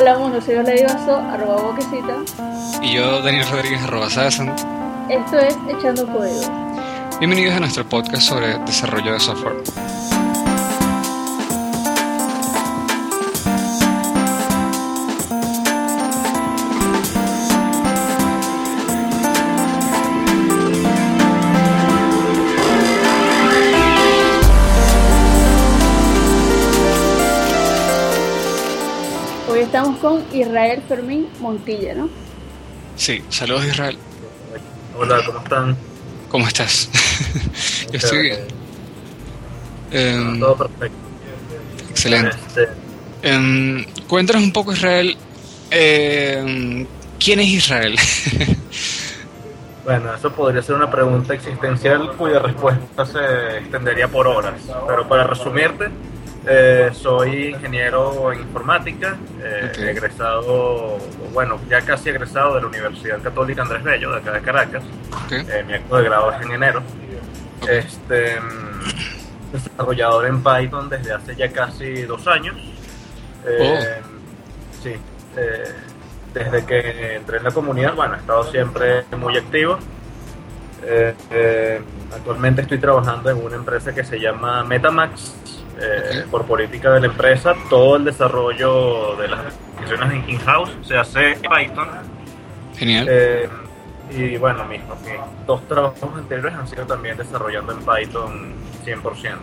Hola mundo, soy arroba boquecita. Y yo, Daniel Rodríguez, arroba Sasan. Esto es Echando Código. Bienvenidos a nuestro podcast sobre desarrollo de software. Con Israel Fermín Montilla, ¿no? Sí, saludos Israel. Hola, ¿cómo están? ¿Cómo estás? Yo estoy bien. Em, Todo perfecto. excelente. Este, Em, cuéntanos un poco, Israel. em, ¿Quién es Israel? bueno, eso podría ser una pregunta existencial cuya respuesta se extendería por horas. Pero para resumirte, eh, soy ingeniero en informática, eh, egresado, bueno, ya casi egresado de la Universidad Católica Andrés Bello, de acá de Caracas. Eh, mi acto de grado es en enero. Este, mm, desarrollador en Python desde hace ya casi dos años. Eh, Sí, eh, desde que entré en la comunidad, bueno, he estado siempre muy activo. Actualmente estoy trabajando en una empresa que se llama Metamax. Eh. Por política de la empresa, todo el desarrollo de las aplicaciones en in-house se hace en Python. Genial. Eh, y bueno, mis, mis dos trabajos anteriores han sido también desarrollando en Python 100%.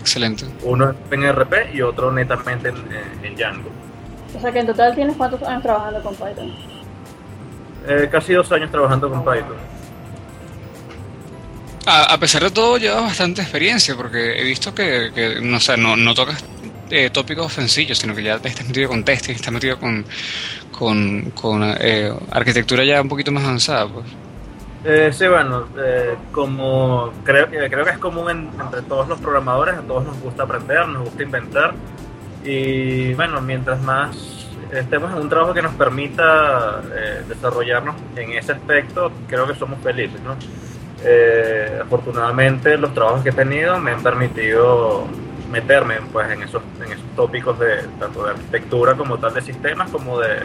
Excelente. Uno en RP y otro netamente en, en- en Django. O sea que en total tienes cuántos años trabajando con Python. Eh, casi dos años trabajando con Python. A, a pesar de todo, llevas bastante experiencia porque he visto que, no, sé, no, no tocas eh, tópicos sencillos, sino que ya te estás metido con testing, estás metido con, con, con eh, arquitectura ya un poquito más avanzada. Pues. Eh, sí, bueno, eh, como creo, eh, creo que es común en- entre todos los programadores, a todos nos gusta aprender, nos gusta inventar y bueno, mientras más estemos en un trabajo que nos permita desarrollarnos en ese aspecto, creo que somos felices, ¿no? Eh, afortunadamente los trabajos que he tenido me han permitido meterme pues en esos, en esos tópicos de tanto de arquitectura como tal de sistemas como de,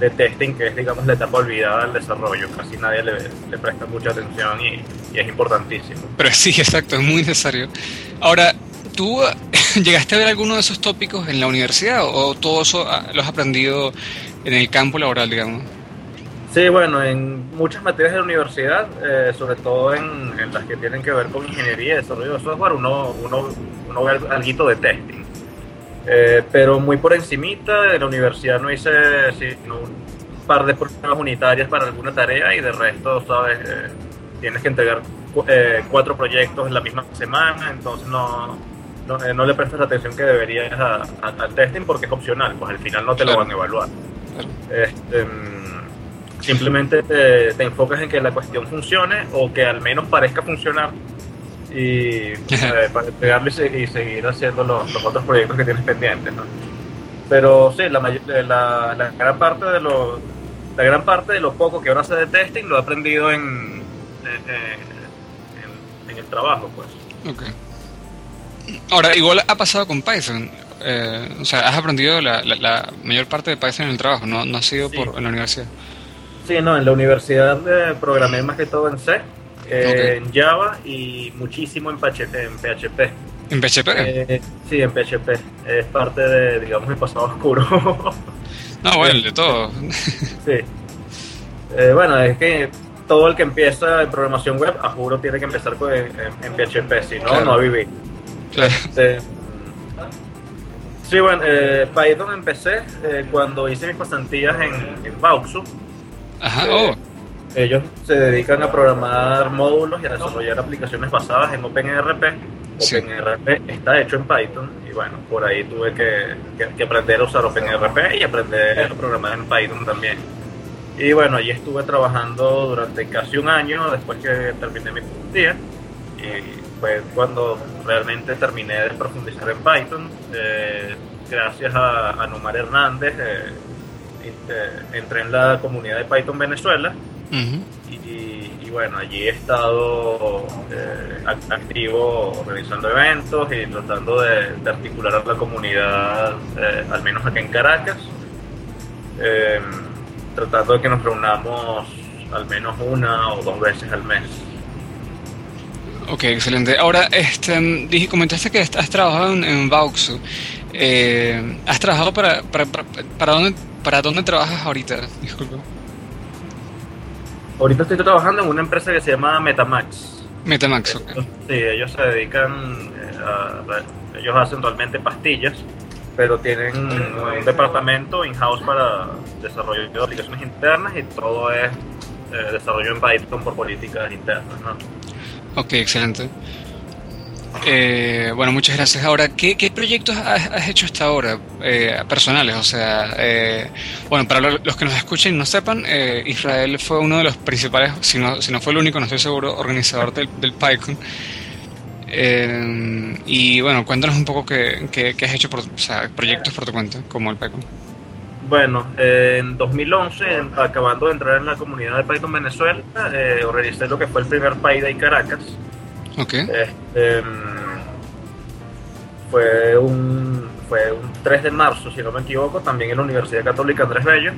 de testing, que es digamos la etapa olvidada del desarrollo. Casi nadie le, le presta mucha atención y, y es importantísimo. Pero sí, exacto, es muy necesario. Ahora, ¿tú llegaste a ver alguno de esos tópicos en la universidad o todo eso ah, lo has aprendido en el campo laboral, digamos? Sí, bueno, en muchas materias de la universidad, eh, sobre todo en, en las que tienen que ver con ingeniería y desarrollo de software, uno, uno, uno ve algo de testing. Eh, pero muy por encimita, en la universidad no hice sino un par de pruebas unitarias para alguna tarea y de resto, sabes, Eh, tienes que entregar cu- eh, cuatro proyectos en la misma semana, entonces no, no, eh, no le prestas la atención que deberías al testing porque es opcional, pues al final no te Claro. lo van a evaluar. Claro. Este, simplemente te, te enfocas en que la cuestión funcione o que al menos parezca funcionar y eh, para entregarlo y, se- y seguir haciendo los, los otros proyectos que tienes pendientes. ¿no? Pero sí, la, eh, la, la gran parte de lo la gran parte de lo poco que ahora sé de testing lo he aprendido en, en, en- en el trabajo, pues. Ok. Ahora, igual ha pasado con Python. Eh, o sea, has aprendido la, la, la mayor parte de Python en el trabajo, no, no ha sido Sí. por, en la universidad. Sí, no, en la universidad eh, programé más que todo en C, eh, en Java y muchísimo en PHP. En PHP. ¿En PHP? Eh, sí, en PHP. Es parte de, digamos, mi pasado oscuro. no, bueno, de todo. sí. Eh, bueno, es que todo el que empieza en programación web, a juro, tiene que empezar con, en, en PHP, si no, Claro. no vivir. Claro. Este, sí, bueno, eh, Python empecé cuando hice mis pasantías en, en Bauxu. Ajá, Eh, oh, Ellos se dedican a programar módulos y a desarrollar aplicaciones basadas en OpenRP. Sí. OpenRP está hecho en Python y bueno, por ahí tuve que, que- que aprender a usar OpenRP y aprender a programar en Python también. Y bueno, allí estuve trabajando durante casi un año después que terminé mi día y fue cuando realmente terminé de profundizar en Python. Eh, gracias a, a Nomar Hernández, eh, eh, entré en la comunidad de Python Venezuela y, y bueno, allí he estado eh, ac- activo organizando eventos y tratando de, de articular a la comunidad, eh, al menos acá en Caracas. eh, tratando de que nos reunamos al menos una o dos veces al mes. Ok, excelente. Ahora, este, dije, comentaste que has trabajado en, en Vauxu. Eh, ¿Has trabajado para, para, para, para, dónde, para dónde trabajas ahorita? Disculpe. Ahorita estoy trabajando en una empresa que se llama Metamax. Metamax, ok. Sí, ellos se dedican eh, a, ellos hacen realmente pastillas, pero tienen un departamento in-house para desarrollo de aplicaciones internas y todo es eh, desarrollo en Python por políticas internas, ¿no? Ok, excelente. Eh, bueno, muchas gracias. Ahora, ¿qué, proyectos has, has, hecho hasta ahora, eh, personales? O sea, eh, bueno, para los que nos escuchen y no sepan, eh, Israel fue uno de los principales, si no, si no fue el único, no estoy seguro, organizador del, del PyCon. Eh, y bueno, cuéntanos un poco qué, has hecho, por, o sea, proyectos por tu cuenta, como el PyCon. Bueno, eh, en 2011, acabando de entrar en la comunidad de Python Venezuela, organicé lo que fue el primer PyDay Caracas. Este, fue, un, fue un 3 de marzo, si no me equivoco, también en la Universidad Católica Andrés Bello.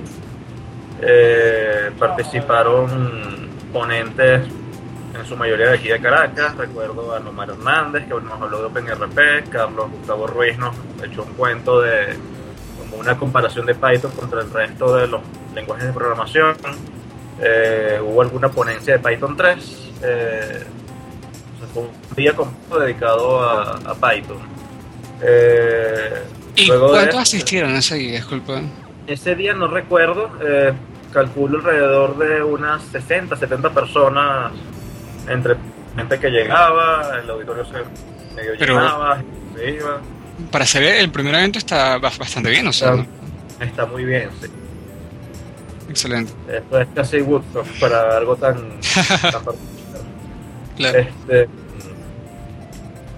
Eh, participaron ponentes en su mayoría de aquí de Caracas. Recuerdo a Nomar Hernández, que nos habló de OpenRP, Carlos Gustavo Ruiz nos echó un cuento de como una comparación de Python contra el resto de los lenguajes de programación. Eh, hubo alguna ponencia de Python 3. Eh, fue un día completo dedicado a, a Python. Eh, ¿Y cuántos asistieron ese día? Disculpa. Ese día no recuerdo, eh, calculo alrededor de unas 60, 70 personas entre gente que llegaba, el auditorio se medio Pero, llenaba, se iba. Para ser el primer evento está bastante bien, o sea. Está, está muy bien, sí. Excelente. Esto es casi Woodstock para algo tan, tan Claro. Este,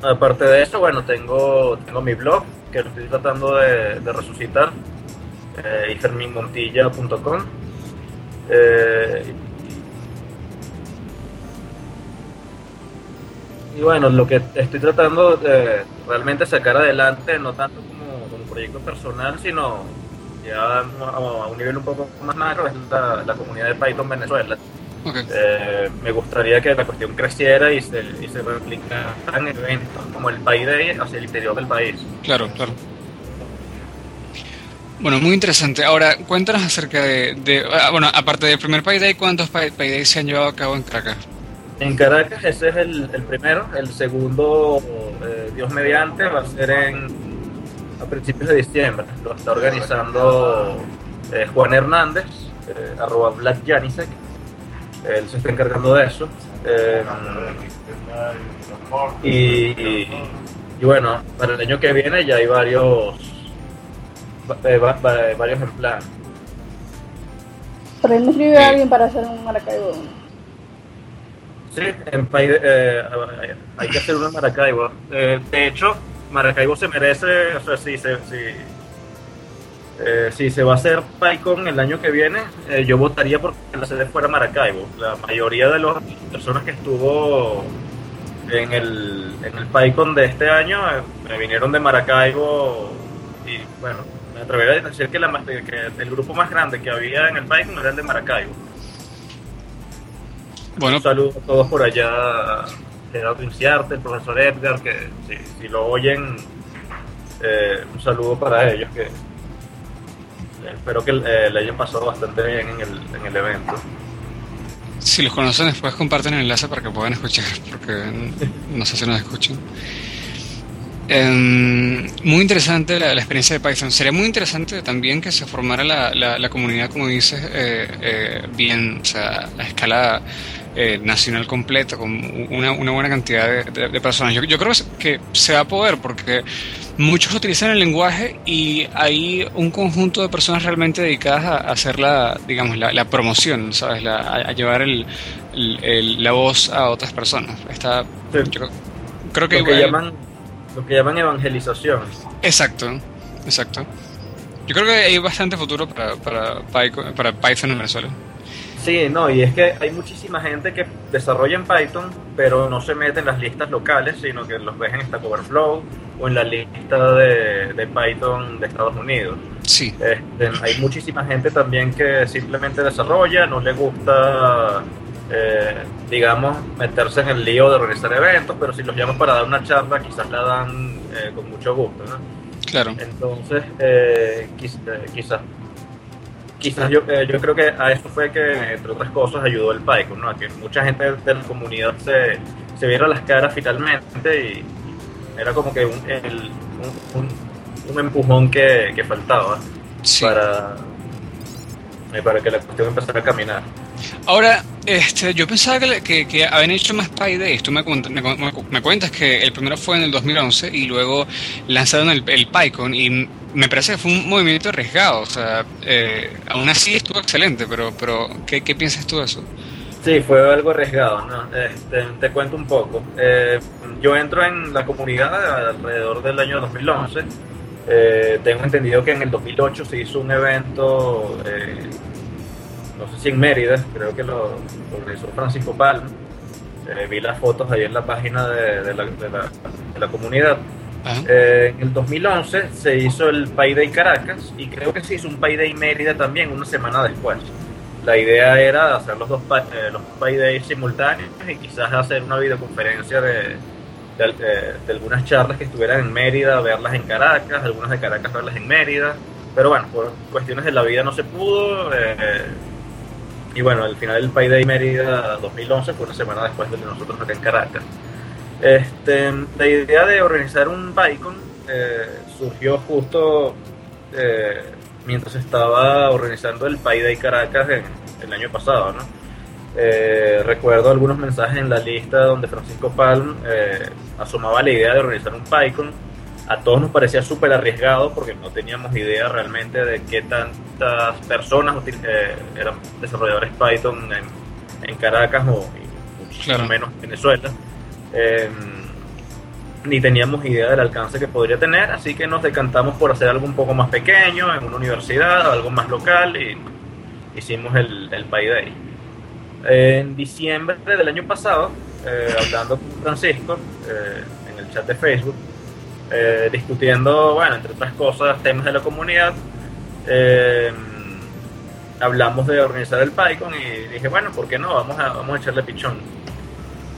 aparte de eso, bueno, tengo, tengo mi blog que estoy tratando de, resucitar, eh, iferminmontilla.com. Eh, y bueno, lo que estoy tratando de realmente sacar adelante, no tanto como, como proyecto personal, sino ya a, un nivel un poco más macro, es la comunidad de Python Venezuela. Okay. Eh, me gustaría que la cuestión creciera y se, y se replicara en eventos como el Day hacia el interior del país. Claro, claro. Bueno, muy interesante. Ahora, cuéntanos acerca de, de ah, bueno, aparte del primer Day, ¿cuántos Day se han llevado a cabo en Caracas? En Caracas ese es el, el primero, el segundo, eh, Dios mediante, va a ser en a principios de diciembre. Lo está organizando eh, Juan Hernández, arroba Black. Él se está encargando de eso. Eh, y, y, bueno, para el año que viene ya hay varios eh, va, va, varios en plan. Pero él me escribe a alguien para hacer un Maracaibo. Sí, en eh, hay que hacer en Maracaibo. Eh, de hecho, Maracaibo se merece, o sea, si se, si, eh, si se va a hacer PyCon el año que viene, eh, yo votaría porque la sede fuera Maracaibo. La mayoría de las personas que estuvo en el, en el PyCon de este año eh, me vinieron de Maracaibo y bueno, me atrevería a decir que, la, que el grupo más grande que había en el PyCon era el de Maracaibo. Bueno. Un saludo a todos por allá, Gerardo Inciarte, el profesor Edgar, que si, si lo oyen, eh, un saludo para ellos, que espero que eh, le hayan pasado bastante bien en el, en el evento. Si los conocen, después comparten el enlace para que puedan escuchar, porque no sé si nos escuchan. Eh, muy interesante la, experiencia de Python. Sería muy interesante también que se formara la, la, la comunidad, como dices, eh, eh, bien, o sea, a escala eh, nacional completa, con una, una buena cantidad de, de, de personas. Yo, yo, creo que se va a poder porque muchos utilizan el lenguaje y hay un conjunto de personas realmente dedicadas a, a hacer la, digamos, la, la promoción, ¿sabes? La, a, a, llevar el, el, el, la voz a otras personas. Está, sí. yo creo que, Lo que llaman lo que llaman evangelización. Exacto, exacto. Yo creo que hay bastante futuro para, para, para Python en Venezuela. Sí, no, y es que hay muchísima gente que desarrolla en Python, pero no se mete en las listas locales, sino que los ves en Stack Overflow o en la lista de, de Python de Estados Unidos. Sí. Este, hay muchísima gente también que simplemente desarrolla, no le gusta, eh, digamos, meterse en el lío de organizar eventos, pero si los llaman para dar una charla, quizás la dan eh, con mucho gusto. ¿no? Claro. Entonces, eh, eh, quizás quizás yo, eh, yo creo que a eso fue que, entre otras cosas, ayudó el PyCon, ¿no? A que mucha gente de la comunidad se, se viera las caras finalmente y, era como que un, el- un, un- un empujón que, que faltaba Sí. para, eh, para que la cuestión empezara a caminar. Ahora, este, yo pensaba que, que, que habían hecho más me, me, cu- me cu- me cuentas que el primero fue en el 2011 y luego lanzaron el, el PyCon y me parece que fue un movimiento arriesgado. O sea, eh, aún así estuvo excelente, pero, pero ¿qué, piensas tú de eso? Sí, fue algo arriesgado, ¿no? Este, te cuento un poco. Eh, yo entro en la comunidad alrededor del año 2011. Eh, tengo entendido que en el 2008 se hizo un evento, eh, no sé si en Mérida, creo que lo, organizó Francisco Palma. Eh, vi las fotos ahí en la página de la, de la- de la comunidad. Eh, en el 2011 se hizo el Pi Day Caracas y creo que se hizo un Pi Day Mérida también una semana después. La idea era hacer los dos eh, los Pi Days simultáneos y quizás hacer una videoconferencia de, algunas charlas que estuvieran en Mérida, verlas en Caracas, algunas de Caracas verlas en Mérida. Pero bueno, por cuestiones de la vida no se pudo. eh, y bueno, al final el Pi Day Mérida 2011 fue una semana después de nosotros acá en Caracas. Este, la idea de organizar un PyCon eh, surgió justo eh, mientras estaba organizando el Pi Day Caracas en, el año pasado, ¿no? Eh, recuerdo algunos mensajes en la lista donde Francisco Palm eh, asomaba la idea de organizar un PyCon. A todos nos parecía súper arriesgado porque no teníamos idea realmente de qué tantas personas eh, eran desarrolladores Python en, en Caracas o Claro. menos en Venezuela. Eh, ni teníamos idea del alcance que podría tener, así que nos decantamos por hacer algo un poco más pequeño, en una universidad, algo más local, y hicimos el, el Pi Day. En diciembre del año pasado, eh, hablando con Francisco eh, en el chat de Facebook, eh, discutiendo, bueno, entre otras cosas, temas de la comunidad, eh, hablamos de organizar el PyCon y dije, bueno, ¿por qué no? Vamos a, vamos a echarle pichón.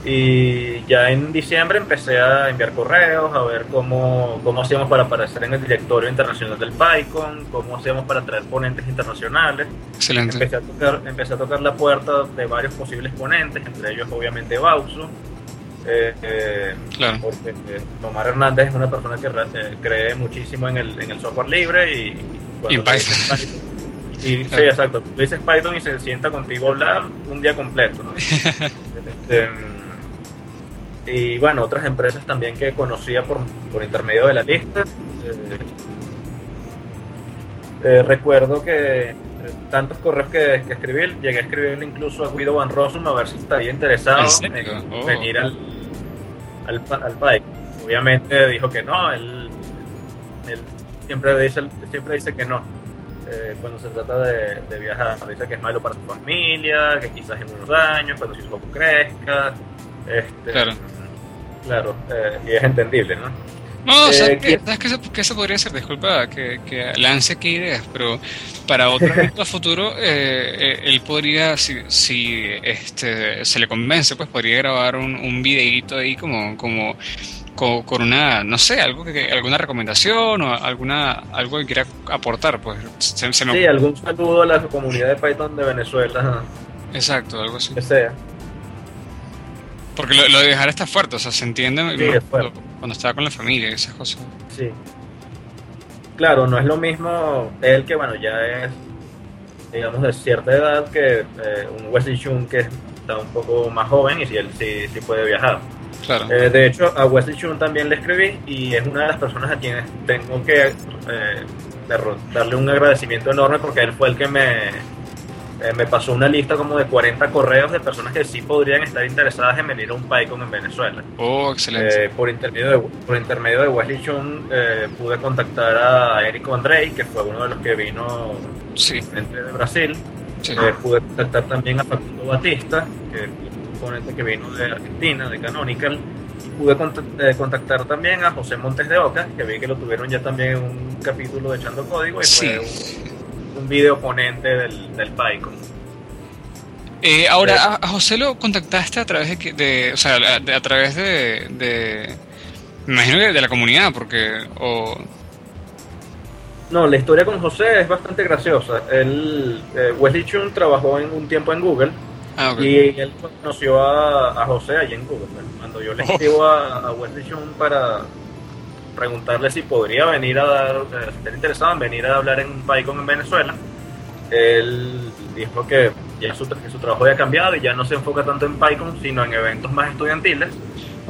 Y ya en diciembre empecé a enviar correos, a ver cómo, cómo hacíamos para aparecer en el directorio internacional del PyCon, cómo hacíamos para traer ponentes internacionales. Excelente. Empecé a tocar, empecé a tocar la puerta de varios posibles ponentes, entre ellos obviamente Bausu, eh, eh, Claro. porque eh, Omar Hernández es una persona que eh, cree muchísimo en el, en el software libre y, Y Python. Y, sí, exacto. Tú dices Python y se sienta contigo a hablar un día completo. ¿no? Este, y bueno, otras empresas también que conocía por, por intermedio de la lista. Eh, eh, recuerdo que tantos correos que, que escribí, llegué a escribirle incluso a Guido Van Rossum a ver si estaría interesado ¿En Oh. venir al, al, al PAIC. Obviamente dijo que no, él, él siempre, dice, siempre dice que no. eh, cuando se trata de, de viajar, dice que es malo para su familia, que quizás en unos años, cuando su hijo crezca. Este, Claro. Claro, eh, y es entendible, ¿no? No, Eh, ¿sabes qué? ¿qué? ¿Sabes qué, se- qué se podría hacer? Disculpa que, que lance aquí ideas, pero para otro evento a futuro, eh, eh, él podría, si, si este, se le convence, pues podría grabar un, un videíto ahí como, como, co- con, una, no sé, algo que- alguna recomendación o alguna algo que quiera aportar, pues se, se me Sí, algún saludo a la comunidad de Python de Venezuela, Exacto, algo así. que sea. Porque lo, lo de dejar está fuerte, o sea, se entiende Sí, es fuerte. cuando estaba con la familia y esas cosas. Sí. Claro, no es lo mismo él que, bueno, ya es, digamos, de cierta edad que eh, un Wesley Chun que está un poco más joven y si él sí, sí puede viajar. Claro. Eh, de hecho, a Wesley Chun también le escribí y es una de las personas a quienes tengo que eh, darle un agradecimiento enorme porque él fue el que me, eh, me pasó una lista como de 40 correos de personas que sí podrían estar interesadas en venir a un PyCon en Venezuela. Oh, excelente. Eh, por, intermedio de, por intermedio de Wesley Chun eh, pude contactar a Érico Andrei, que fue uno de los que vino sí, de Brasil. sí. Eh, pude contactar también a Facundo Batista, que es un ponente que vino de Argentina, de Canonical. pude contactar también a José Montes de Oca, que vi que lo tuvieron ya también en un capítulo de Echando Código y fue un, un, video ponente del, del PyCon. ahora, a, José lo contactaste a través de, de o sea, a, través de, de, me imagino que de la comunidad, porque, o, no, la historia con José es bastante graciosa. Él, eh, Wesley Chun trabajó en un tiempo en Google ah, y él conoció a, José allí en Google. Cuando yo le oh. escribo a, Wesley Chun para preguntarle si podría venir a dar, eh, si está interesado en venir a hablar en PyCon en Venezuela, él dijo que ya su, su trabajo había cambiado y ya no se enfoca tanto en PyCon, sino en eventos más estudiantiles.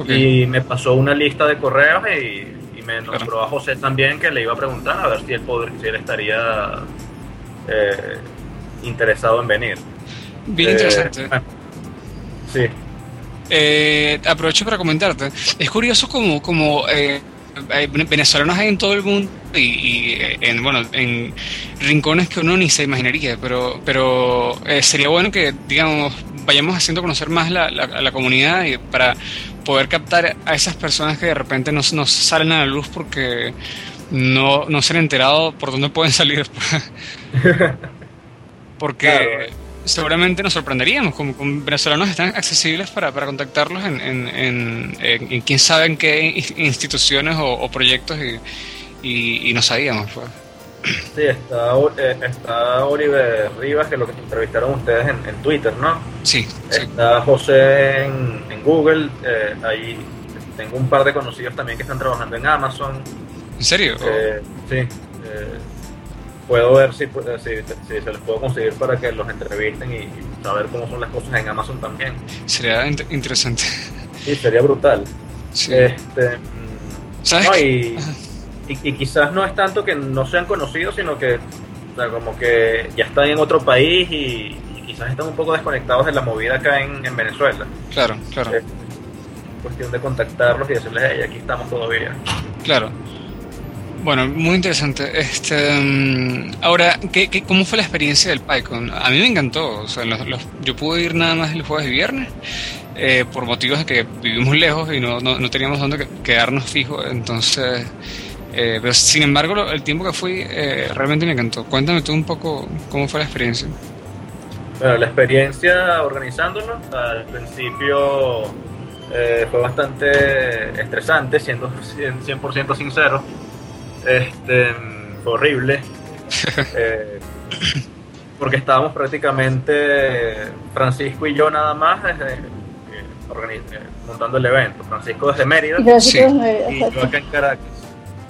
Y me pasó una lista de correos y me nombró a José también que le iba a preguntar a ver si él, si él estaría eh, interesado en venir. Bien interesante. Eh, sí. Eh, aprovecho para comentarte. Es curioso como, como venezolanos hay en todo el mundo y, en bueno en rincones que uno ni se imaginaría pero pero sería bueno que digamos vayamos haciendo conocer más la, la, comunidad y para poder captar a esas personas que de repente no, no salen a la luz porque no, no se han enterado por dónde pueden salir. porque seguramente nos sorprenderíamos, como, con venezolanos están accesibles para, para contactarlos en, en, en, quién sabe en qué instituciones o, proyectos y, y, no sabíamos. Pues. Sí, está, eh, está Oliver Rivas, que es lo que entrevistaron ustedes en, Twitter, ¿no? Sí. Está José en, Google, eh, ahí tengo un par de conocidos también que están trabajando en Amazon. ¿En serio? Eh, sí. Puedo ver si, si, se les puedo conseguir para que los entrevisten y, saber cómo son las cosas en Amazon también. Sería interesante. Sí, sería brutal. Sí. Este, ¿Sabes? y, quizás no es tanto que no sean conocidos, sino que o sea, como que ya están en otro país y, quizás están un poco desconectados de la movida acá en, Venezuela. Claro, claro. Es cuestión de contactarlos y decirles, hey, aquí estamos todavía. Claro. Bueno, muy interesante. Este, mm, ahora, ¿qué, qué, cómo fue la experiencia del PyCon? A mí me encantó. O sea, yo pude ir nada más el jueves y viernes eh, por motivos de que vivimos lejos y no, no, no teníamos dónde quedarnos fijos. Entonces, eh, pero sin embargo, el tiempo que fui eh, realmente me encantó. Cuéntame tú un poco cómo fue la experiencia. Bueno, la experiencia organizándolo, al principio eh, fue bastante estresante, siendo 100% sincero. Este, fue horrible. porque estábamos prácticamente Francisco y yo nada más montando el evento. Francisco desde Mérida y yo acá en Caracas.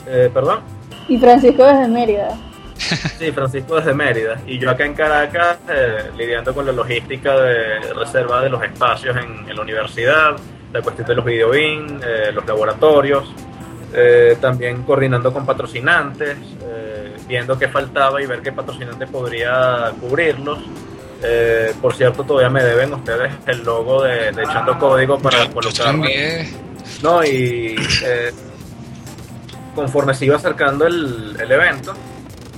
Eh, ¿Perdón? Y Francisco desde Mérida. Sí, Francisco desde Mérida. Y yo acá en Caracas eh, lidiando con la logística de reserva de los espacios en, la universidad, la cuestión de los videobin, eh, los laboratorios, también coordinando con patrocinantes, viendo qué faltaba y ver qué patrocinante podría cubrirlos. por cierto, todavía me deben ustedes el logo de, Echando Código para colocarlo. No, y conforme se iba acercando el, evento,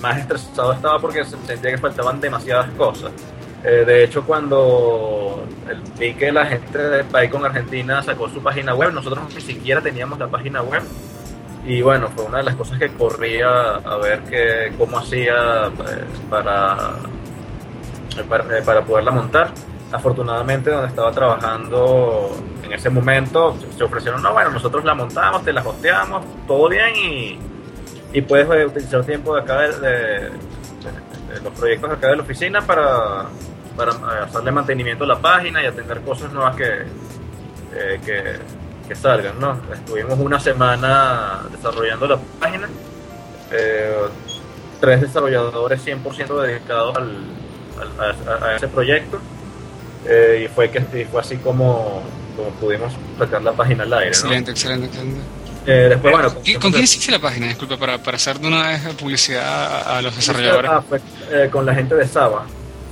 más estresado estaba porque sentía que faltaban demasiadas cosas. Eh, de hecho, cuando vi que la gente de PyCon Argentina sacó su página web, nosotros ni siquiera teníamos la página web. Y bueno, fue una de las cosas que corría a ver que, cómo hacía eh, para, para, eh, para poderla montar. Afortunadamente donde estaba trabajando en ese momento se ofrecieron, no, bueno, nosotros la montamos, te la hosteamos, todo bien y, y puedes eh, utilizar tiempo de acá de, los proyectos acá de la oficina para, para eh, hacerle mantenimiento a la página y atender cosas nuevas que, que, salgan, ¿no? Estuvimos una semana desarrollando la página, tres desarrolladores 100% dedicados al, a ese proyecto eh, y fue que fue así como, como pudimos sacar la página al aire. Excelente, excelente, excelente. Eh, después, bueno, ¿Con, quién hiciste la página? Disculpa, para, para hacer de una vez publicidad a, los desarrolladores. Ah, eh, con la gente de Saba.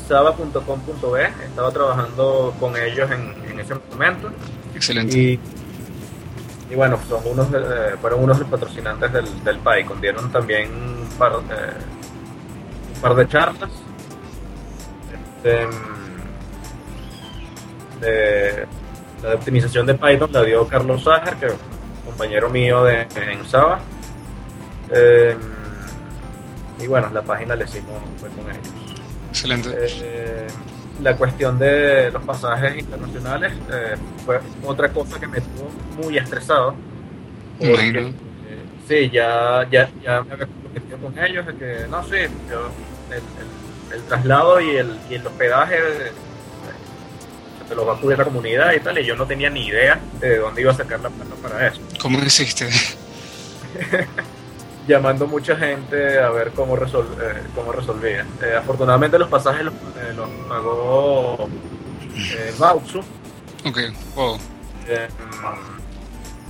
Saba.com.be. Estaba trabajando con ellos en, en ese momento. Excelente. Y, y bueno, son unos fueron unos de los patrocinantes del, del PyCon. Dieron también un par, un par de charlas. Este, la de optimización de Python la dio Carlos Ságer, que es un compañero mío de, en Saba. Eh, y bueno, la página le hicimos fue con ellos. Excelente. Eh, la cuestión de los pasajes internacionales eh, fue otra cosa que me tuvo muy estresado. Me imagino. eh, sí, ya, ya, ya me había comprometido con ellos de que, no, sí, yo, el, el- el traslado y el, y el hospedaje eh, se lo va a cubrir la comunidad y tal, y yo no tenía ni idea de dónde iba a sacar la plata para eso. ¿Cómo hiciste? llamando mucha gente a ver cómo, resol eh, cómo resolvía. Eh, afortunadamente los pasajes los, eh, los pagó eh, Bautzu. Ok, wow. Eh,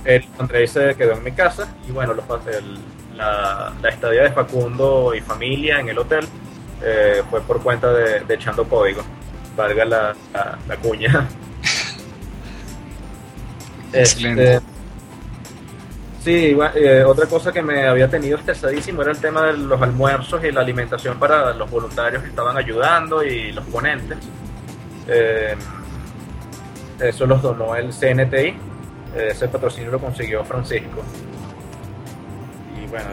el Andrés se quedó en mi casa y bueno, los, el- la, la estadía de Facundo y familia en el hotel eh, fue por cuenta de, de echando código. Valga la, la, la cuña. Excelente. Este, Sí, eh, otra cosa que me había tenido estresadísimo era el tema de los almuerzos y la alimentación para los voluntarios que estaban ayudando y los ponentes. Eh, eso los donó el CNTI. eh, ese patrocinio lo consiguió Francisco. Y bueno,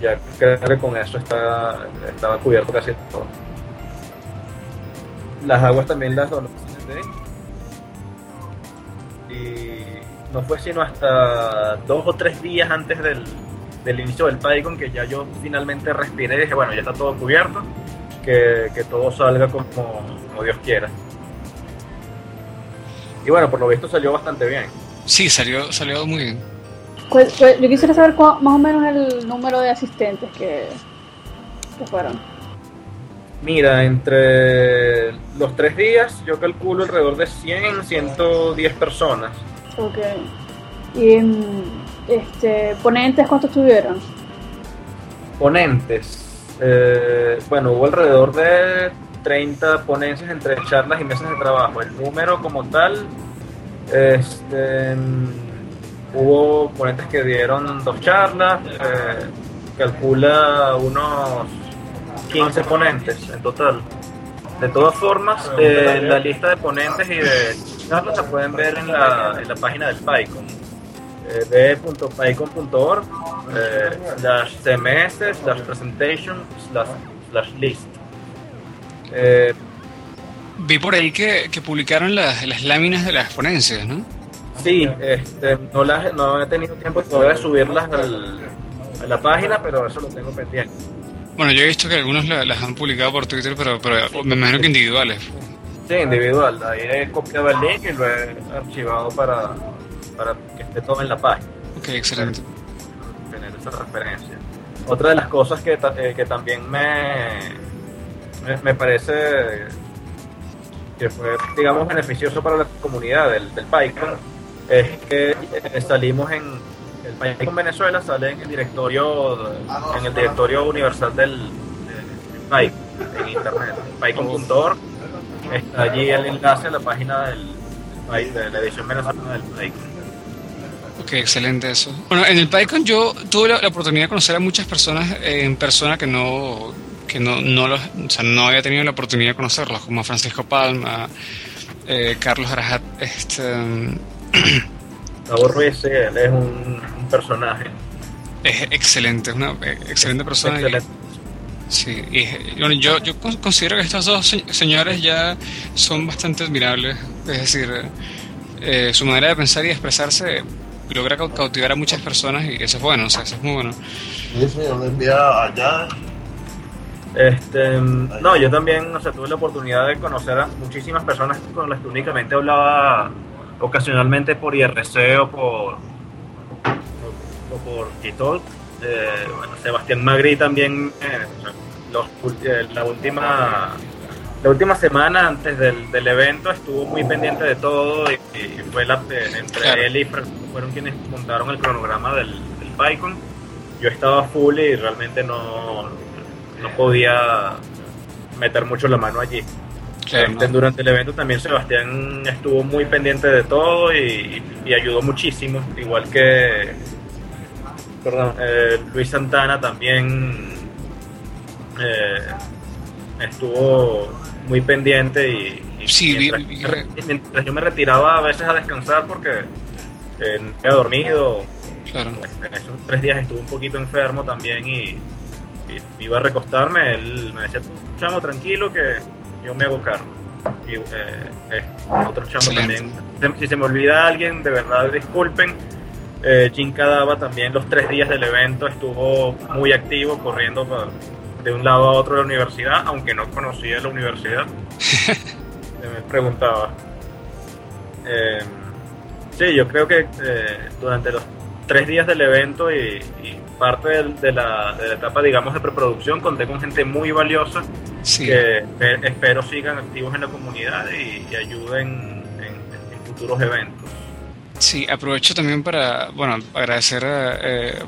ya creo que con eso está, estaba cubierto casi todo. Las aguas también las donó el CNTI. Y no fue sino hasta dos o tres días antes del, del inicio del PyCon que ya yo finalmente respiré y dije, bueno, ya está todo cubierto, que, que todo salga como, como Dios quiera. Y bueno, por lo visto salió bastante bien. Sí, salió, salió muy bien. Pues, pues, yo quisiera saber cua- más o menos el número de asistentes que, que fueron. Mira, entre los tres días yo calculo alrededor de 100, 110 personas. Ok. Y mm, este, ponentes, ¿cuántos tuvieron? Ponentes. eh, bueno, hubo alrededor de 30 ponencias entre charlas y mesas de trabajo. El número como tal, este, mm, hubo ponentes que dieron dos charlas, eh, calcula unos 15 ponentes en total. De todas formas, eh, la lista de ponentes y de charlas la pueden ver en la, en la página del PyCon eh, b.pycon.org eh, slash cms slash presentation slash, slash list Eh, Vi por ahí que, que publicaron las, las láminas de las ponencias, ¿no? sí, este, no, las, no he tenido tiempo todavía de subirlas al- a la página, pero eso lo tengo pendiente. Bueno, yo he visto que algunos la- las han publicado por Twitter, pero, pero me imagino que individuales. Sí, individual. Ahí he copiado el link y lo he archivado para, para que esté todo en la página. Ok, excelente. tener esa referencia. Otra de las cosas que, eh, que también me, me, me parece que fue, digamos, beneficioso para la comunidad del, del PyCon es que eh, salimos en el PyCon Venezuela sale en el directorio en el directorio universal del, del PyCon en internet pycon.org está allí el enlace a la página del, Py- de la edición venezolana del PyCon Ok, excelente eso. Bueno, en el PyCon yo tuve la, la oportunidad de conocer a muchas personas eh, en persona que no que no, no, los, o sea, no había tenido la oportunidad de conocerlos, como Francisco Palma, eh, Carlos Arajat, este, Gustavo Ruiz, él es un, un personaje es excelente, es una eh, excelente persona. y- excelente. Sí, y, bueno, yo, yo con- considero que estos dos se- señores ya son bastante admirables. Es decir, eh, su manera de pensar y expresarse logra cau- cautivar a muchas personas y eso es bueno, o sea, eso es muy bueno. Sí, sí, yo lo envía allá. Este, no, yo también, o sea, tuve la oportunidad de conocer a muchísimas personas con las que únicamente hablaba ocasionalmente por IRC o por o por Gtalk. Eh, bueno, Sebastián Magri también, eh, los eh, la última la última semana antes del, del evento estuvo muy pendiente de todo y, y fue la, eh, entre Claro. él y Fran- fueron quienes montaron el cronograma del, del PyCon. Yo estaba full y realmente no, no podía meter mucho la mano allí. Claro, ¿no? Durante el evento también Sebastián estuvo muy pendiente de todo y, y ayudó muchísimo, igual que perdón, eh, Luis Santana también eh, estuvo muy pendiente y, y Sí, mientras, vi- mientras yo me retiraba a veces a descansar porque eh, no había dormido, Claro. en esos tres días estuve un poquito enfermo también y, y iba a recostarme, él me decía, "Tú, chamo, tranquilo que yo me hago cargo. Y eh, eh, otro chamo Excelente. también, si se me olvida alguien, de verdad disculpen. Eh, Jim Cadava también los tres días del evento estuvo muy activo corriendo de un lado a otro de la universidad, aunque no conocía la universidad. Eh, me preguntaba. Eh, sí, yo creo que eh, durante los tres días del evento y, y parte del- de, la, de la etapa, digamos, de preproducción, conté con gente muy valiosa Sí. que espero sigan activos en la comunidad y, y ayuden en, en futuros eventos. Sí, aprovecho también para, bueno, agradecer a, eh,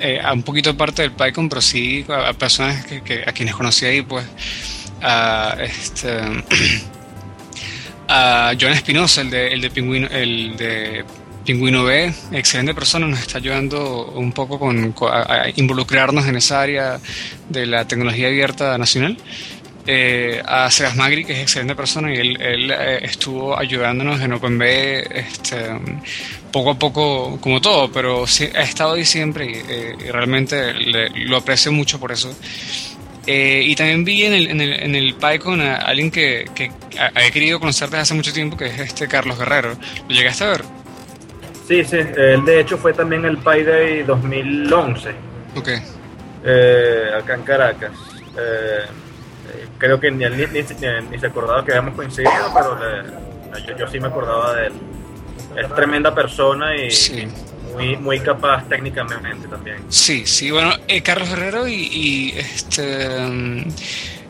eh, a un poquito parte del PyCon, pero sí a, personas que, que- a quienes conocí ahí, pues, a este a John Espinosa, el de, el de Pingüino, el de Pingüino B, excelente persona, nos está ayudando un poco con, a involucrarnos en esa área de la tecnología abierta nacional. Eh, a Sebas Magri, que es excelente persona, y él, él, eh, estuvo ayudándonos en OpenB este, poco a poco, como todo, pero sí, ha estado ahí siempre y, eh, y realmente le- lo aprecio mucho por eso. Y también vi en el, en el, en el PyCon a alguien que, que ha- he querido conocer desde hace mucho tiempo, que es este Carlos Guerrero. ¿Lo llegaste a ver? Sí, sí, él de hecho fue también el Pi Day 2011. Ok. acá en Caracas. Eh, creo que ni, él ni, ni- ni- se acordaba que habíamos coincidido, pero le- yo, yo sí me acordaba de él. Es tremenda persona y Sí. muy, muy capaz técnicamente también. Sí, sí, bueno, eh, Carlos Guerrero y, y, este.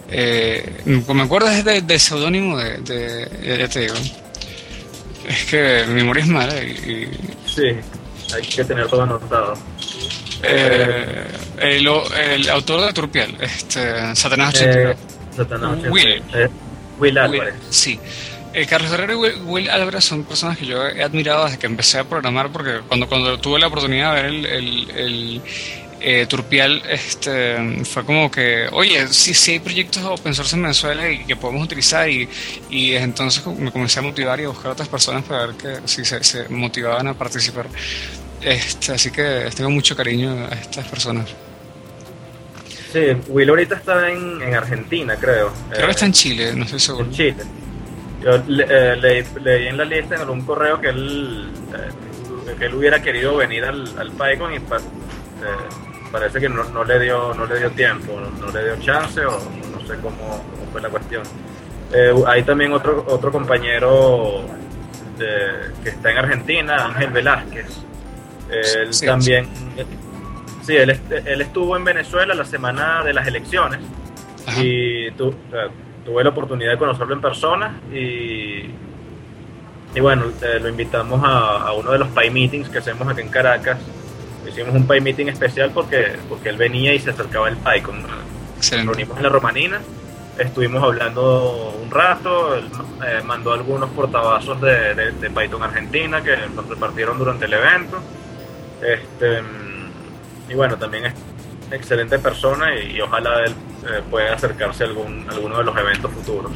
eh, me acuerdo de, del seudónimo de, de- Ya te digo. Es que mi memoria es mala y. Sí, hay que tener todo anotado. eh, el, el autor de Turpial, este, Satanás Eh, 89. Satanás, Will. eh, Will Will- Álvarez. sí. Eh, Carlos Guerrero y Will, Will Álvarez son personas que yo he admirado desde que empecé a programar, porque cuando, cuando tuve la oportunidad de ver el, el- el, eh, Turpial, este, fue como que, oye, sí, sí hay proyectos open source en Venezuela y que podemos utilizar, y, y desde entonces me comencé a motivar y a buscar otras personas para ver que si se, se motivaban a participar. Este, así que tengo mucho cariño a estas personas. Sí, Will ahorita está en, en Argentina, creo. Creo que Eh, está en Chile, no estoy seguro. en Chile. Yo le- eh, leí, leí en la lista en algún correo que él, eh, que él hubiera querido venir al, al PyCon y pa- parece que no, no le dio no le dio tiempo, no, no le dio chance o no sé cómo, cómo fue la cuestión. Eh, hay también otro otro compañero de- que está en Argentina, Ángel Velázquez. Él Sí, también, sí, él, est- él estuvo en Venezuela la semana de las elecciones Ajá. y tu- tuve la oportunidad de conocerlo en persona y, y bueno, eh, lo invitamos a, a uno de los Pi Meetings que hacemos aquí en Caracas. Hicimos un Pi Meeting especial porque, porque él venía y se acercaba al PyCon. Nos Excelente. reunimos en la Romanina, estuvimos hablando un rato, él eh, mandó algunos portavasos de, de- de Python Argentina que nos repartieron durante el evento. Este, y bueno, también es excelente persona y, y ojalá él eh, pueda acercarse a algún, alguno de los eventos futuros.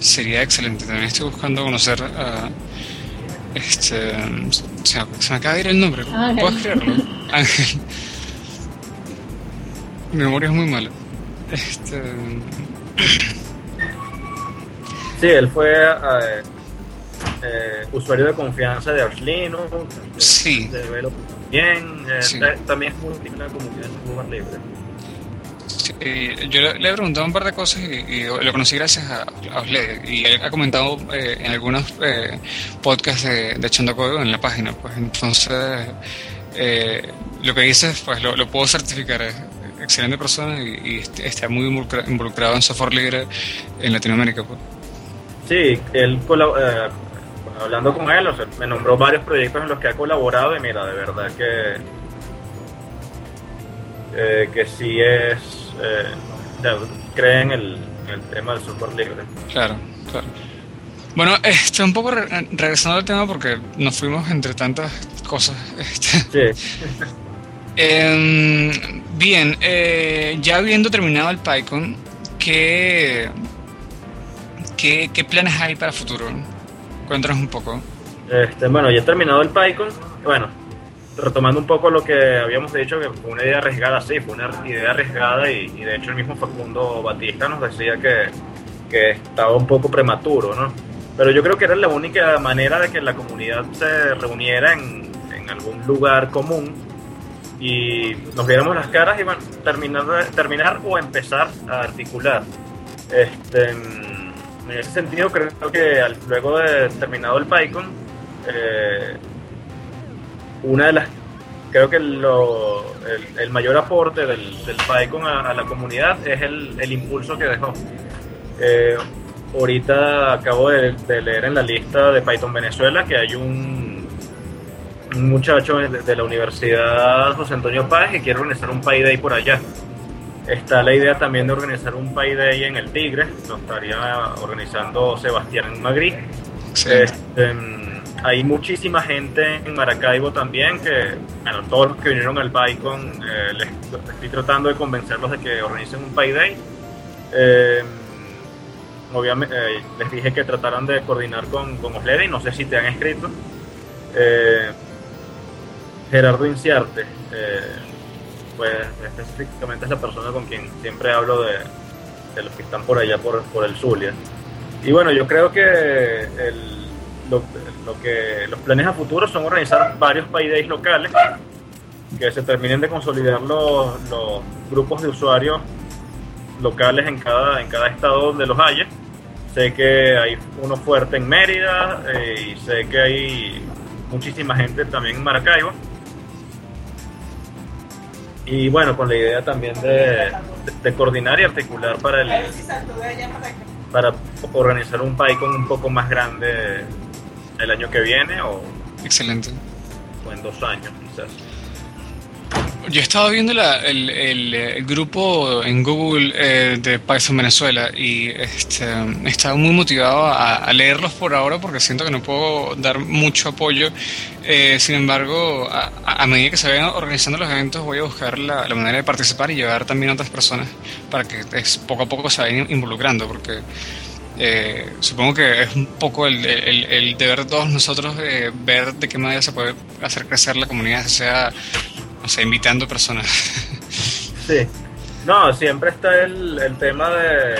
Sería excelente. También estoy buscando conocer a. Este. Se, me- se me acaba de ir el nombre. Ángel. ¿Puedes creerlo? Ángel. Mi memoria es muy mala. Este. Sí, él fue eh, eh, usuario de confianza de Arch Linux, Sí. de Develop también, eh, Sí. también es muy la comunidad de software libre. sí, eh, yo le, le he preguntado un par de cosas y, y lo conocí gracias a, a Osled. Y él ha comentado eh, en algunos eh, podcasts de, de Echando Código en la página. Pues entonces. eh, lo que dices, pues lo, lo puedo certificar. Es excelente persona y, y est- está muy involucra- involucrado en software libre en Latinoamérica. Pues. Sí, él colab- eh, hablando con él, o sea, me nombró varios proyectos en los que ha colaborado y mira, de verdad que eh, que sí es eh, cree en el, en el tema del software libre. Claro, claro. Bueno, este, un poco re- regresando al tema porque nos fuimos entre tantas cosas. Este, Sí, Em, bien, eh, ya habiendo terminado el PyCon, ¿qué, ¿qué, ¿qué, planes hay para futuro? Cuéntanos un poco. Este, bueno, ya he terminado el PyCon. Bueno, retomando un poco lo que habíamos dicho, que fue una idea arriesgada, sí, fue una idea arriesgada y, y de hecho el mismo Facundo Batista nos decía que, que, estaba un poco prematuro, ¿no? Pero yo creo que era la única manera de que la comunidad se reuniera en, en algún lugar común y nos viéramos las caras y bueno, terminar, terminar o empezar a articular. Este, en ese sentido creo que luego de terminado el PyCon, eh, una de las creo que lo, el, mayor aporte del, del PyCon a, la comunidad es el, el impulso que dejó. Eh, ahorita acabo de, leer en la lista de Python Venezuela que hay un, un muchacho de, la Universidad José Antonio Páez que quiere organizar un Pi Day por allá. Está la idea también de organizar un Pi Day en el Tigre, lo estaría organizando Sebastián Magri. Sí. Este, hay muchísima gente en Maracaibo también que, bueno, todos los que vinieron al PyCon, eh, les, estoy tratando de convencerlos de que organicen un Pi Day. Eh, obviamente, eh, les dije que trataran de coordinar con, con Oslede y no sé si te han escrito. Eh, Gerardo Inciarte, pues específicamente es la persona con quien siempre hablo de, de los que están por allá, por, por el Zulia. Y bueno, yo creo que el lo, lo, que los planes a futuro son organizar varios paydays locales que se terminen de consolidar los, los, grupos de usuarios locales en cada, en cada estado donde los haya. Sé que hay uno fuerte en Mérida eh, y sé que hay muchísima gente también en Maracaibo. Y bueno, con la idea también de, de, de coordinar y articular para el para organizar un PyCon un poco más grande el año que viene o, Excelente. o en dos años quizás. Yo estaba viendo la, el, el, el, grupo en Google eh, de Python Venezuela y este, estaba muy motivado a, leerlos por ahora porque siento que no puedo dar mucho apoyo. Eh, sin embargo, a, medida que se vayan organizando los eventos voy a buscar la, manera de participar y llevar también a otras personas para que es, poco a poco se vayan involucrando porque eh, supongo que es un poco el, el, el deber de todos nosotros eh, ver de qué manera se puede hacer crecer la comunidad, sea, o sea, invitando personas. Sí, no, siempre está el, el tema de,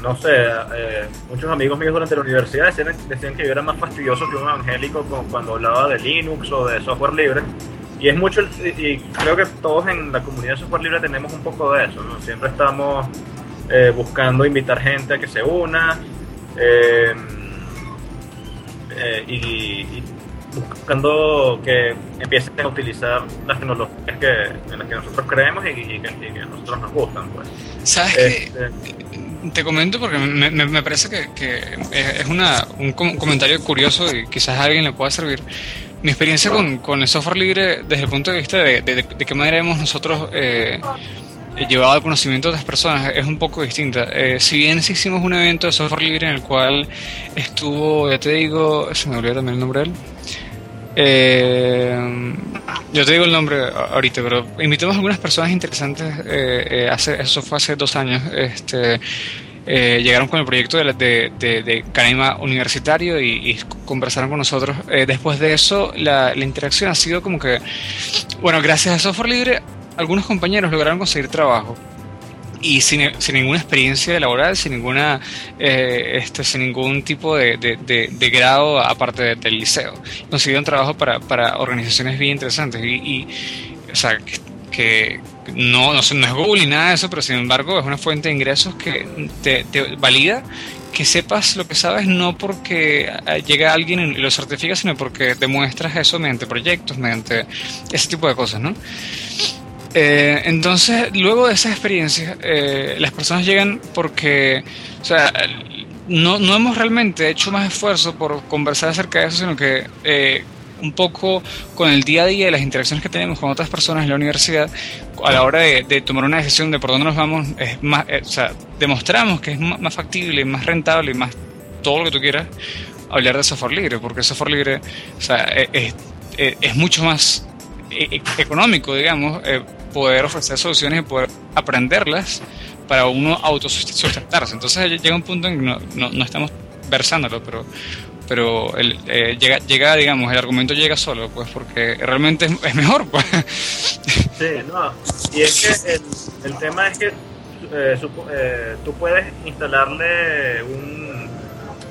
no sé, eh, muchos amigos míos durante la universidad decían, decían, que yo era más fastidioso que un evangélico cuando hablaba de Linux o de software libre. Y es mucho, y creo que todos en la comunidad de software libre tenemos un poco de eso, ¿no? Siempre estamos eh, buscando invitar gente a que se una eh, eh, y, y, buscando que empiecen a utilizar las tecnologías que, en las que nosotros creemos y, y, que, y que, a nosotros nos gustan. Pues. ¿Sabes este, Te comento porque me, me, me parece que, que, es una, un comentario curioso y quizás a alguien le pueda servir. Mi experiencia con, con el software libre desde el punto de vista de, de, de, de qué manera hemos nosotros eh, llevado al conocimiento de otras personas es un poco distinta. Eh, si bien sí hicimos un evento de software libre en el cual estuvo, ya te digo, se me olvidó también el nombre de él. Eh, yo te digo el nombre ahorita, pero invitamos a algunas personas interesantes. Eh, eh hace, eso fue hace dos años. Este, eh, llegaron con el proyecto de, de, de, de Universitario y, conversaron con nosotros. Eh, después de eso, la interacción ha sido como que, bueno, gracias a software libre algunos compañeros lograron conseguir trabajo y sin, sin, ninguna experiencia laboral, sin ninguna eh, este, sin ningún tipo de, de, de, de grado aparte del liceo. Consiguieron trabajo para, para organizaciones bien interesantes y, y o sea, que, que no, no, no, es Google ni nada de eso, pero sin embargo es una fuente de ingresos que te, te valida que sepas lo que sabes no porque llega alguien y lo certifica, sino porque demuestras eso mediante proyectos, mediante ese tipo de cosas, ¿no? Eh, entonces, luego de esa experiencia, eh, las personas llegan porque, o sea, no, no, hemos realmente hecho más esfuerzo por conversar acerca de eso, sino que eh, un poco con el día a día y las interacciones que tenemos con otras personas en la universidad, a la hora de, de tomar una decisión de por dónde nos vamos, es más, eh, o sea, demostramos que es más factible, más rentable y más todo lo que tú quieras hablar de software libre, porque software libre, o sea, es, es, es mucho más e, económico, digamos, eh, poder ofrecer soluciones y poder aprenderlas para uno autosustentarse. Entonces llega un punto en que no, no, no estamos versándolo, pero pero el, eh, llega, llega, digamos, el argumento llega solo, pues porque realmente es, es mejor, pues. Sí, no, y es que el, el tema es que eh, supo- eh, tú puedes instalarle un,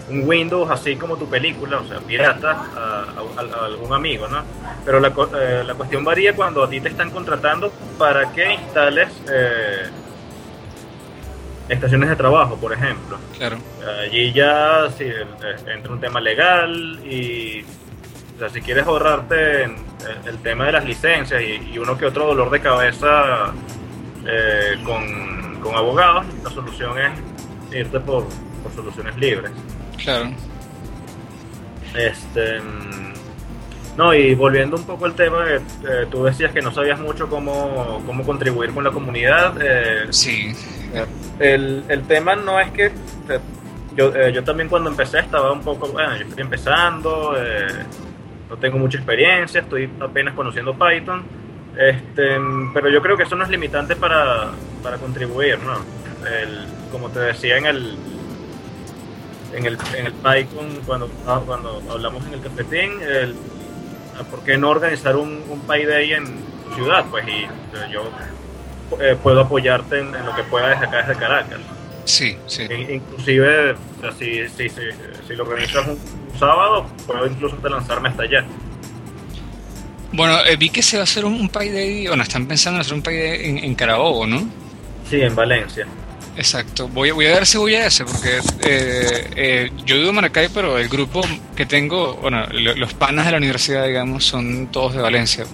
un Windows así como tu película, o sea, pirata, a, a- a algún amigo, ¿no? Pero la, eh, la cuestión varía cuando a ti te están contratando para que instales eh, estaciones de trabajo, por ejemplo. Claro. Allí ya sí, eh, entra un tema legal y o sea, si quieres ahorrarte en- eh, el tema de las licencias y, y uno que otro dolor de cabeza eh, con, con abogados, la solución es irte por, por soluciones libres. Claro. Este, mm, no, y volviendo un poco al tema, eh, eh, tú decías que no sabías mucho cómo, cómo contribuir con la comunidad. eh, Sí. el, el tema no es que eh, yo, eh, yo también cuando empecé estaba un poco, bueno, yo estoy empezando, eh, no tengo mucha experiencia, estoy apenas conociendo Python, este, pero yo creo que eso no es limitante para, para contribuir, ¿no? El- como te decía en el en el, en el Python, cuando, ah, cuando hablamos en el cafetín, el, ah, ¿por qué no organizar un, un PyDay en tu ciudad? Pues y eh, yo eh, puedo apoyarte en, en lo que pueda desde acá, desde Caracas. Sí, sí. In- Inclusive, o sea, si, si, si, si lo organizas un, un sábado, puedo incluso hasta lanzarme hasta allá. Bueno, eh, vi que se va a hacer un, un Pi Day, bueno, están pensando en hacer un Pi Day en, en Carabobo, ¿no? Sí, en Valencia. Exacto. Voy, a- voy a ver si voy a ese, porque eh, eh, yo vivo en Maracay, pero el grupo que tengo, bueno, lo- los panas de la universidad, digamos, son todos de Valencia.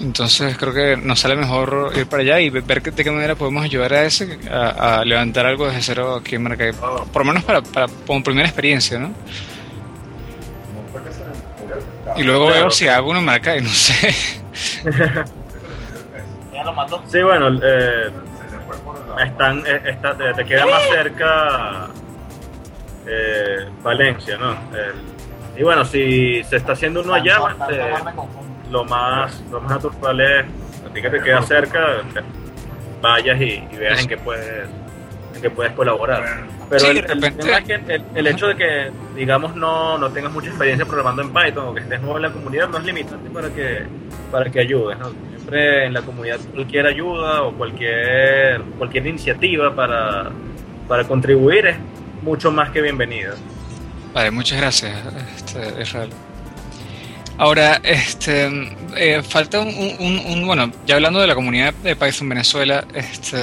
Entonces creo que nos sale mejor ir para allá y ver que- de qué manera podemos ayudar a ese a, a levantar algo desde cero aquí en Maracay. Por lo menos para, para como primera experiencia, ¿no? Y luego veo si hago uno en Maracay, no sé. Sí, bueno, eh, están, eh, está- te, te queda más cerca eh, Valencia, ¿no? El- y bueno, si se está haciendo uno allá, eh, lo más lo más natural es a ti que te queda cerca, vayas y, y veas en qué puedes en qué puedes colaborar. Pero Sí, el, de el repente- tema es que el, el hecho de que, digamos, no, no tengas mucha experiencia programando en Python o que estés nuevo en la comunidad no es limitante para que, para que ayudes. ¿no? Siempre en la comunidad cualquier ayuda o cualquier, cualquier iniciativa para, para contribuir es mucho más que bienvenida. Vale, muchas gracias, este, Israel. Ahora, este, eh, falta un, un- un- bueno, ya hablando de la comunidad de Python Venezuela, este,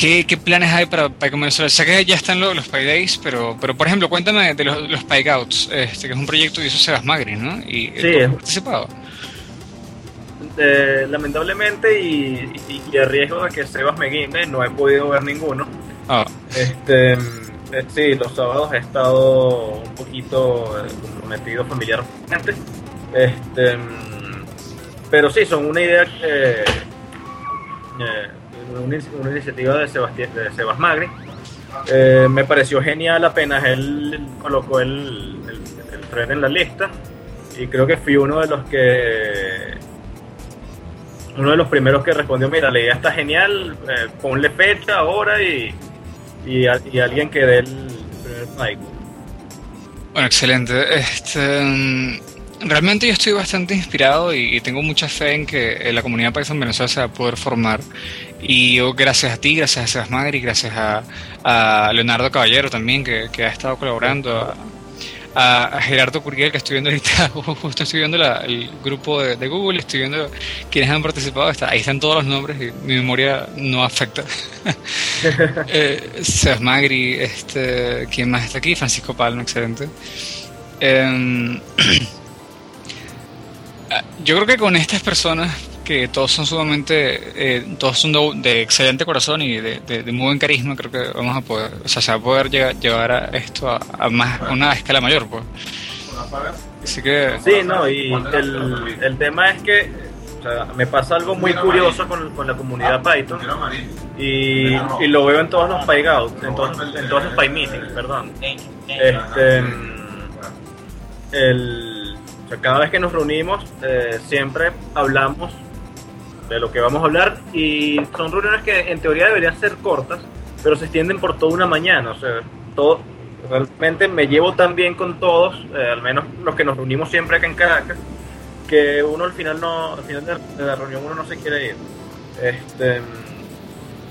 ¿qué, qué planes hay para Venezuela? Sé que ya están los, los PyDays, pero, pero por ejemplo, cuéntame de los, los PyGouts, este, que es un proyecto que hizo Sebas Magri, ¿no? Y Sí, ¿tú has participado? Eh, lamentablemente y, y, y a riesgo de que Sebas me guinde, no he podido ver ninguno. Ah, Este, eh, sí, los sábados he estado un poquito eh, comprometido familiarmente. Este, pero sí, son una idea, eh, eh, una, una iniciativa de, Sebastián, de Sebas Magri. Eh, me pareció genial apenas él colocó el, el, el thread en la lista y creo que fui uno de los que uno de los primeros que respondió mira la idea está genial eh, ponle fecha hora y, y, y alguien que dé el primer mic Bueno, excelente. Este, mm, realmente yo estoy bastante inspirado y, y tengo mucha fe en que la comunidad Python Venezuela se va a poder formar. Y yo, gracias a ti, gracias a Sebas Magri, gracias a, Leonardo Caballero también, que, que ha estado colaborando, a, Gerardo Curiel, que estoy viendo ahorita, justo estoy viendo el grupo de, Google, estoy viendo quienes han participado, ahí están todos los nombres y mi memoria no afecta. eh, Sebas Magri, este, ¿quién más está aquí? Francisco Palma, excelente. Em, ah, yo creo que con estas personas, que todos son sumamente, eh, todos son de, excelente corazón y de, muy buen carisma, creo que vamos a poder, o sea, se va a poder llegar, llevar a esto a, más, a una escala mayor, pues. Sí no y el, el tema es que me pasa algo muy curioso con, con la comunidad Python y, lo veo en todos los PyGouts, en todos, en todos los perdón. Este, el, cada vez que nos reunimos, eh, siempre hablamos de lo que vamos a hablar y son reuniones que en teoría deberían ser cortas, pero se extienden por toda una mañana. O sea, todo, realmente me llevo tan bien con todos, eh, al menos los que nos reunimos siempre acá en Caracas, que uno al final no, al final de la reunión uno no se quiere ir. Este,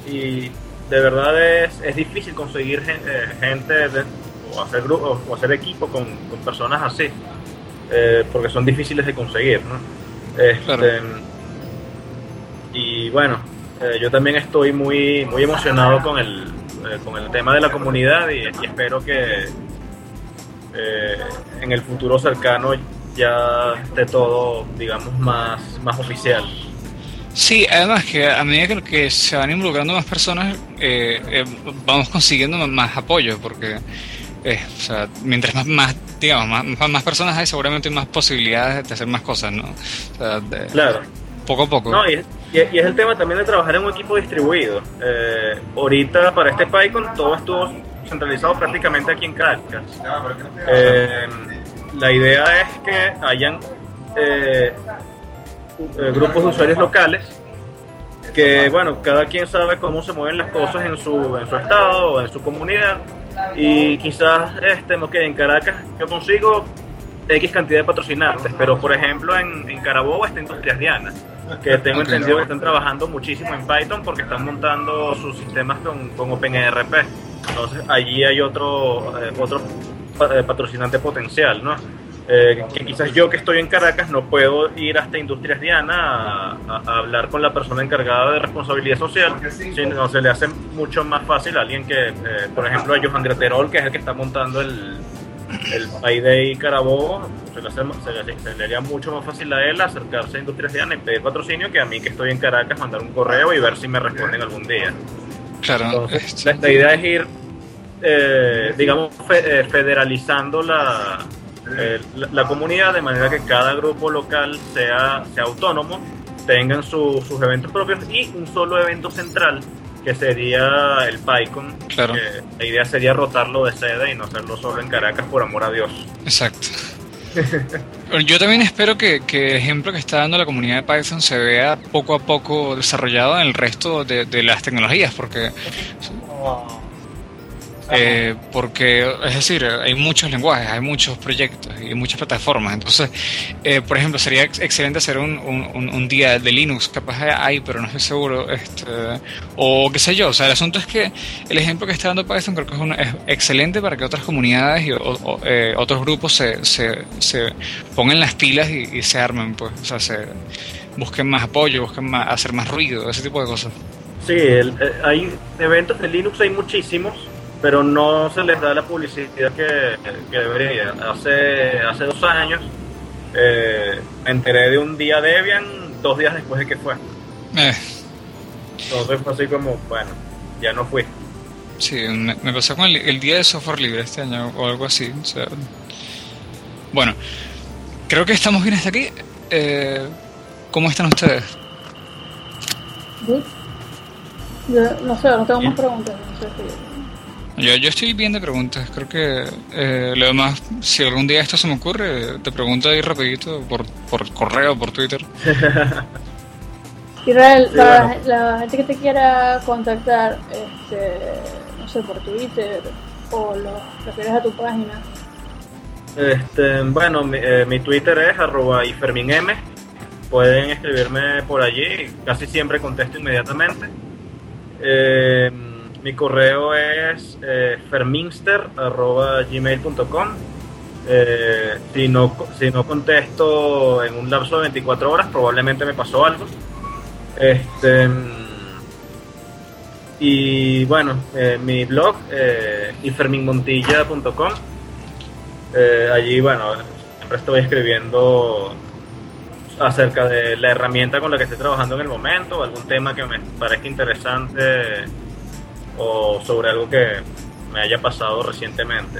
y de verdad es, es difícil conseguir eh, gente o hacer grupo, o hacer equipo con, con personas así, eh, porque son difíciles de conseguir, ¿no? Este, y bueno, yo también estoy muy, muy emocionado con el, con el tema de la comunidad y, y espero que en el futuro cercano ya esté todo, digamos, más, más oficial. Sí, además que a medida que, se van involucrando más personas, eh, eh, vamos consiguiendo más apoyo, porque eh, o sea, mientras más, más digamos, más, más, personas hay, seguramente hay más posibilidades de hacer más cosas, ¿no? claro. Poco a poco. No, y, es el tema también de trabajar en un equipo distribuido. ahorita para este PyCon todo estuvo centralizado prácticamente aquí en Caracas. la idea es que hayan eh, grupos de usuarios locales que, bueno, cada quien sabe cómo se mueven las cosas en su, en su estado o en su comunidad y quizás, este, que en Caracas yo consigo X cantidad de patrocinantes, pero por ejemplo en, en Carabobo está Industrias Diana, que tengo entendido que están trabajando muchísimo en Python porque están montando sus sistemas con, con OpenERP. Entonces allí hay otro, eh, otro eh, patrocinante potencial, ¿no? Eh, que quizás yo que estoy en Caracas no puedo ir hasta Industrias Diana a, hablar con la persona encargada de responsabilidad social, sino se le hace mucho más fácil a alguien que, eh, por ejemplo, a Johan Greterol, que es el que está montando el, el Payday Carabobo, se le, se, le, haría mucho más fácil a él acercarse a Industrias Diana y pedir patrocinio que a mí que estoy en Caracas mandar un correo y ver si me responden algún día. Claro. la, idea es ir, eh, digamos, federalizando la eh, la, comunidad de manera que cada grupo local sea, sea autónomo, tengan sus eventos propios y un solo evento central que sería el PyCon. Claro. la idea sería rotarlo de sede y no hacerlo solo en Caracas por amor a Dios. Exacto. Yo también espero que, que, el ejemplo que está dando la comunidad de Python se vea poco a poco desarrollado en el resto de, de las tecnologías, porque eh, porque, es decir, hay muchos lenguajes, hay muchos proyectos y muchas plataformas. Entonces, eh, por ejemplo, sería excelente hacer un, día de Linux, capaz hay, pero no estoy seguro. Este, o qué sé yo. O sea, el asunto es que el ejemplo que está dando Python creo que es, excelente para que otras comunidades y eh, otros grupos se, se, se, pongan las pilas y, se armen, pues. O sea, se busquen más apoyo, busquen más, hacer más ruido, ese tipo de cosas. Sí, hay eventos de Linux, hay muchísimos pero no se les da la publicidad que, debería. Hace, hace dos años eh, me enteré de un día Debian dos días después de que fue. Eh. Entonces fue así como, bueno, ya no fui. Sí, me, pasó con el, día de software libre este año o algo así. bueno, creo que estamos bien hasta aquí. Eh, ¿Cómo están ustedes? no sé, no tengo más preguntas. No sé si... Yo, yo estoy bien de preguntas. Creo que eh, lo demás, si algún día esto se me ocurre, te pregunto ahí rapidito por, por correo, por Twitter. Israel, para la gente que te quiera contactar, este, no sé, por Twitter o lo refieres a tu página. Este, bueno, mi, eh, mi Twitter es arroba iferminm. Pueden escribirme por allí, casi siempre contesto inmediatamente. Eh, mi correo es eh, ferminster.gmail.com. Eh, si, no, si no contesto en un lapso de 24 horas, probablemente me pasó algo. Este, y bueno, eh, mi blog, eh. Eh, allí, bueno, siempre estoy escribiendo acerca de la herramienta con la que estoy trabajando en el momento, algún tema que me parezca interesante o sobre algo que me haya pasado recientemente.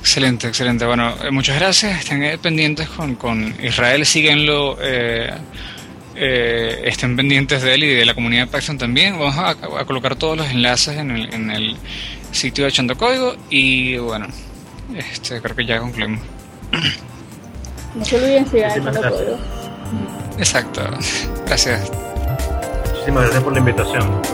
Excelente, excelente. Bueno, eh, muchas gracias. Estén pendientes con, con Israel, síguenlo. Eh, eh, estén pendientes de él y de la comunidad de Python también. Vamos a, colocar todos los enlaces en el, en el sitio de Echando Código y bueno, este, creo que ya concluimos. No se olviden si hay Código. Exacto. Gracias. Muchísimas gracias por la invitación.